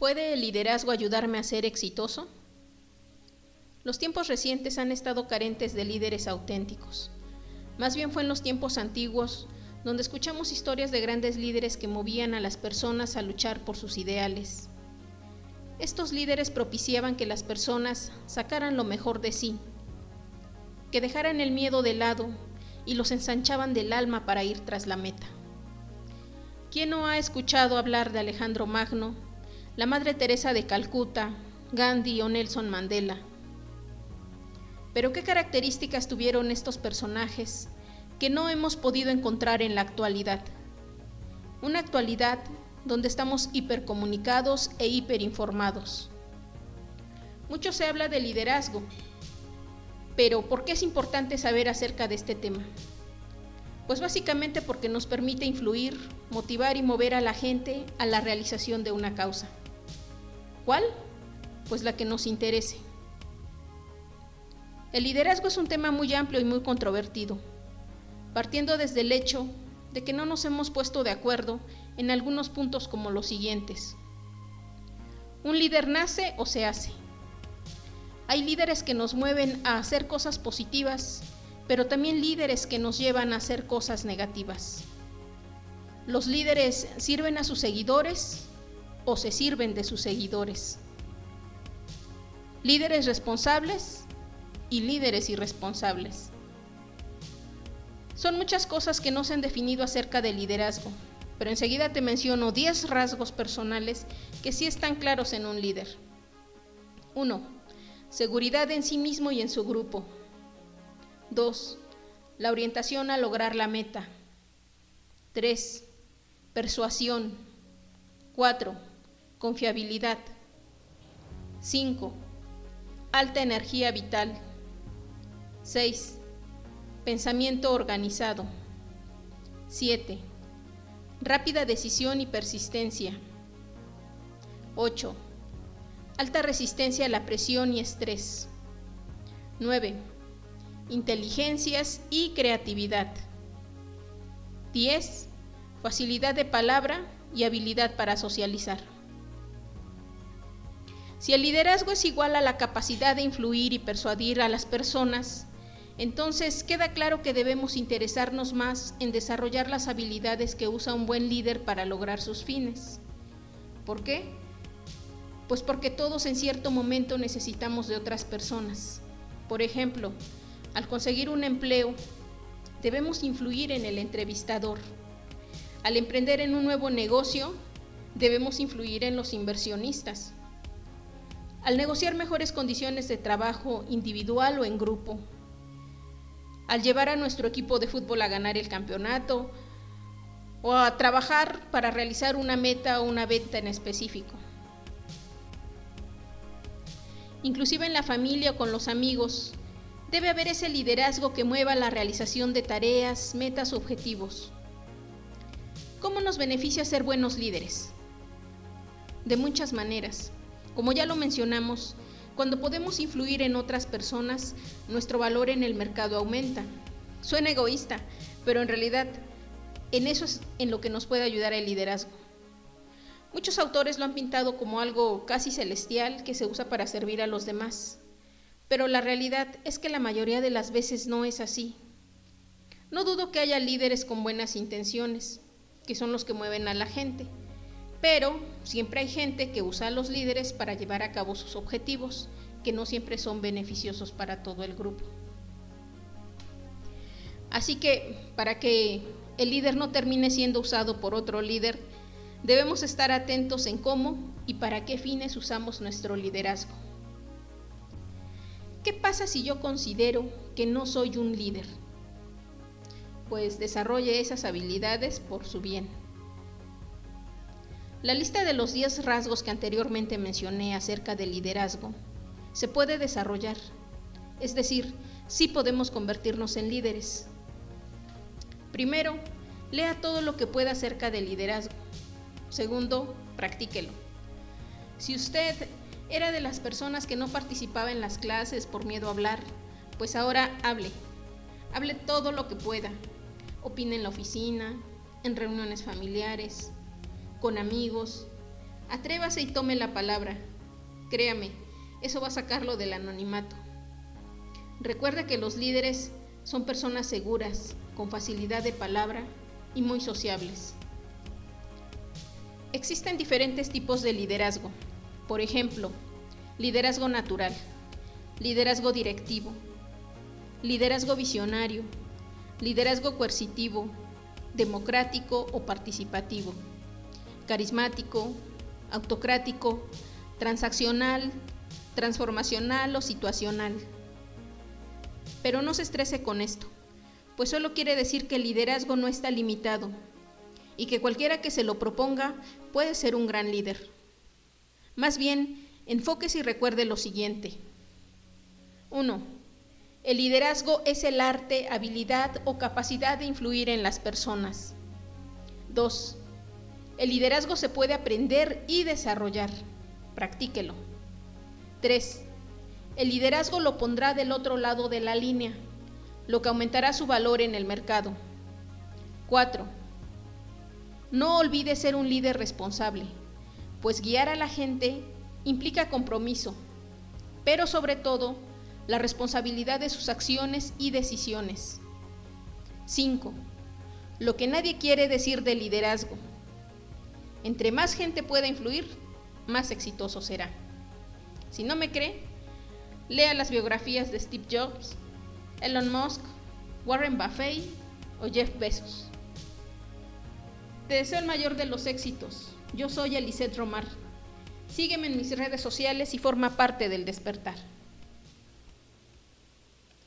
¿Puede el liderazgo ayudarme a ser exitoso? Los tiempos recientes han estado carentes de líderes auténticos. Más bien fue en los tiempos antiguos donde escuchamos historias de grandes líderes que movían a las personas a luchar por sus ideales. Estos líderes propiciaban que las personas sacaran lo mejor de sí, que dejaran el miedo de lado y los ensanchaban del alma para ir tras la meta. ¿Quién no ha escuchado hablar de Alejandro Magno, la Madre Teresa de Calcuta, Gandhi o Nelson Mandela? Pero ¿qué características tuvieron estos personajes que no hemos podido encontrar en la actualidad? Una actualidad donde estamos hipercomunicados e hiperinformados. Mucho se habla de liderazgo, pero ¿por qué es importante saber acerca de este tema? Pues básicamente porque nos permite influir, motivar y mover a la gente a la realización de una causa. Pues la que nos interese. El liderazgo es un tema muy amplio y muy controvertido, partiendo desde el hecho de que no nos hemos puesto de acuerdo en algunos puntos como los siguientes. Un líder nace o se hace. Hay líderes que nos mueven a hacer cosas positivas, pero también líderes que nos llevan a hacer cosas negativas. Los líderes sirven a sus seguidores o se sirven de sus seguidores. Líderes responsables y líderes irresponsables. Son muchas cosas que no se han definido acerca del liderazgo, pero enseguida te menciono 10 rasgos personales que sí están claros en un líder. 1. Seguridad en sí mismo y en su grupo. 2. La orientación a lograr la meta. 3. Persuasión. 4. Confiabilidad. 5. Alta energía vital. 6. Pensamiento organizado. 7. Rápida decisión y persistencia. 8. Alta resistencia a la presión y estrés. 9. Inteligencias y creatividad. 10. Facilidad de palabra y habilidad para socializar. Si el liderazgo es igual a la capacidad de influir y persuadir a las personas, entonces queda claro que debemos interesarnos más en desarrollar las habilidades que usa un buen líder para lograr sus fines. ¿Por qué? Pues porque todos en cierto momento necesitamos de otras personas. Por ejemplo, al conseguir un empleo, debemos influir en el entrevistador. Al emprender en un nuevo negocio, debemos influir en los inversionistas. Al negociar mejores condiciones de trabajo individual o en grupo, al llevar a nuestro equipo de fútbol a ganar el campeonato o a trabajar para realizar una meta o una venta en específico. Inclusive en la familia o con los amigos, debe haber ese liderazgo que mueva la realización de tareas, metas objetivos. ¿Cómo nos beneficia ser buenos líderes? De muchas maneras. Como ya lo mencionamos, cuando podemos influir en otras personas, nuestro valor en el mercado aumenta. Suena egoísta, pero en realidad en eso es en lo que nos puede ayudar el liderazgo. Muchos autores lo han pintado como algo casi celestial que se usa para servir a los demás, pero la realidad es que la mayoría de las veces no es así. No dudo que haya líderes con buenas intenciones, que son los que mueven a la gente, pero siempre hay gente que usa a los líderes para llevar a cabo sus objetivos, que no siempre son beneficiosos para todo el grupo. Así que para que el líder no termine siendo usado por otro líder, debemos estar atentos en cómo y para qué fines usamos nuestro liderazgo. ¿Qué pasa si yo considero que no soy un líder? Pues desarrolle esas habilidades por su bien. La lista de los 10 rasgos que anteriormente mencioné acerca del liderazgo se puede desarrollar, es decir, sí podemos convertirnos en líderes. Primero, lea todo lo que pueda acerca del liderazgo. Segundo, practíquelo. Si usted era de las personas que no participaba en las clases por miedo a hablar, pues ahora hable. Hable todo lo que pueda. Opine en la oficina, en reuniones familiares, con amigos. Atrévase y tome la palabra. Créame, eso va a sacarlo del anonimato. Recuerde que los líderes son personas seguras, con facilidad de palabra y muy sociables. Existen diferentes tipos de liderazgo. Por ejemplo, liderazgo natural, liderazgo directivo, liderazgo visionario, liderazgo coercitivo, democrático o participativo, carismático, autocrático, transaccional, transformacional o situacional. Pero no se estrese con esto, pues solo quiere decir que el liderazgo no está limitado y que cualquiera que se lo proponga puede ser un gran líder. Más bien, enfóquese y recuerde lo siguiente. 1. El liderazgo es el arte, habilidad o capacidad de influir en las personas. 2. El liderazgo se puede aprender y desarrollar. Practíquelo. 3. El liderazgo lo pondrá del otro lado de la línea, lo que aumentará su valor en el mercado. 4. No olvide ser un líder responsable, pues guiar a la gente implica compromiso, pero sobre todo la responsabilidad de sus acciones y decisiones. 5. Lo que nadie quiere decir de liderazgo. Entre más gente pueda influir, más exitoso será. Si no me cree, lea las biografías de Steve Jobs, Elon Musk, Warren Buffett o Jeff Bezos. Te deseo el mayor de los éxitos. Yo soy Elisette Romar. Sígueme en mis redes sociales y forma parte del despertar.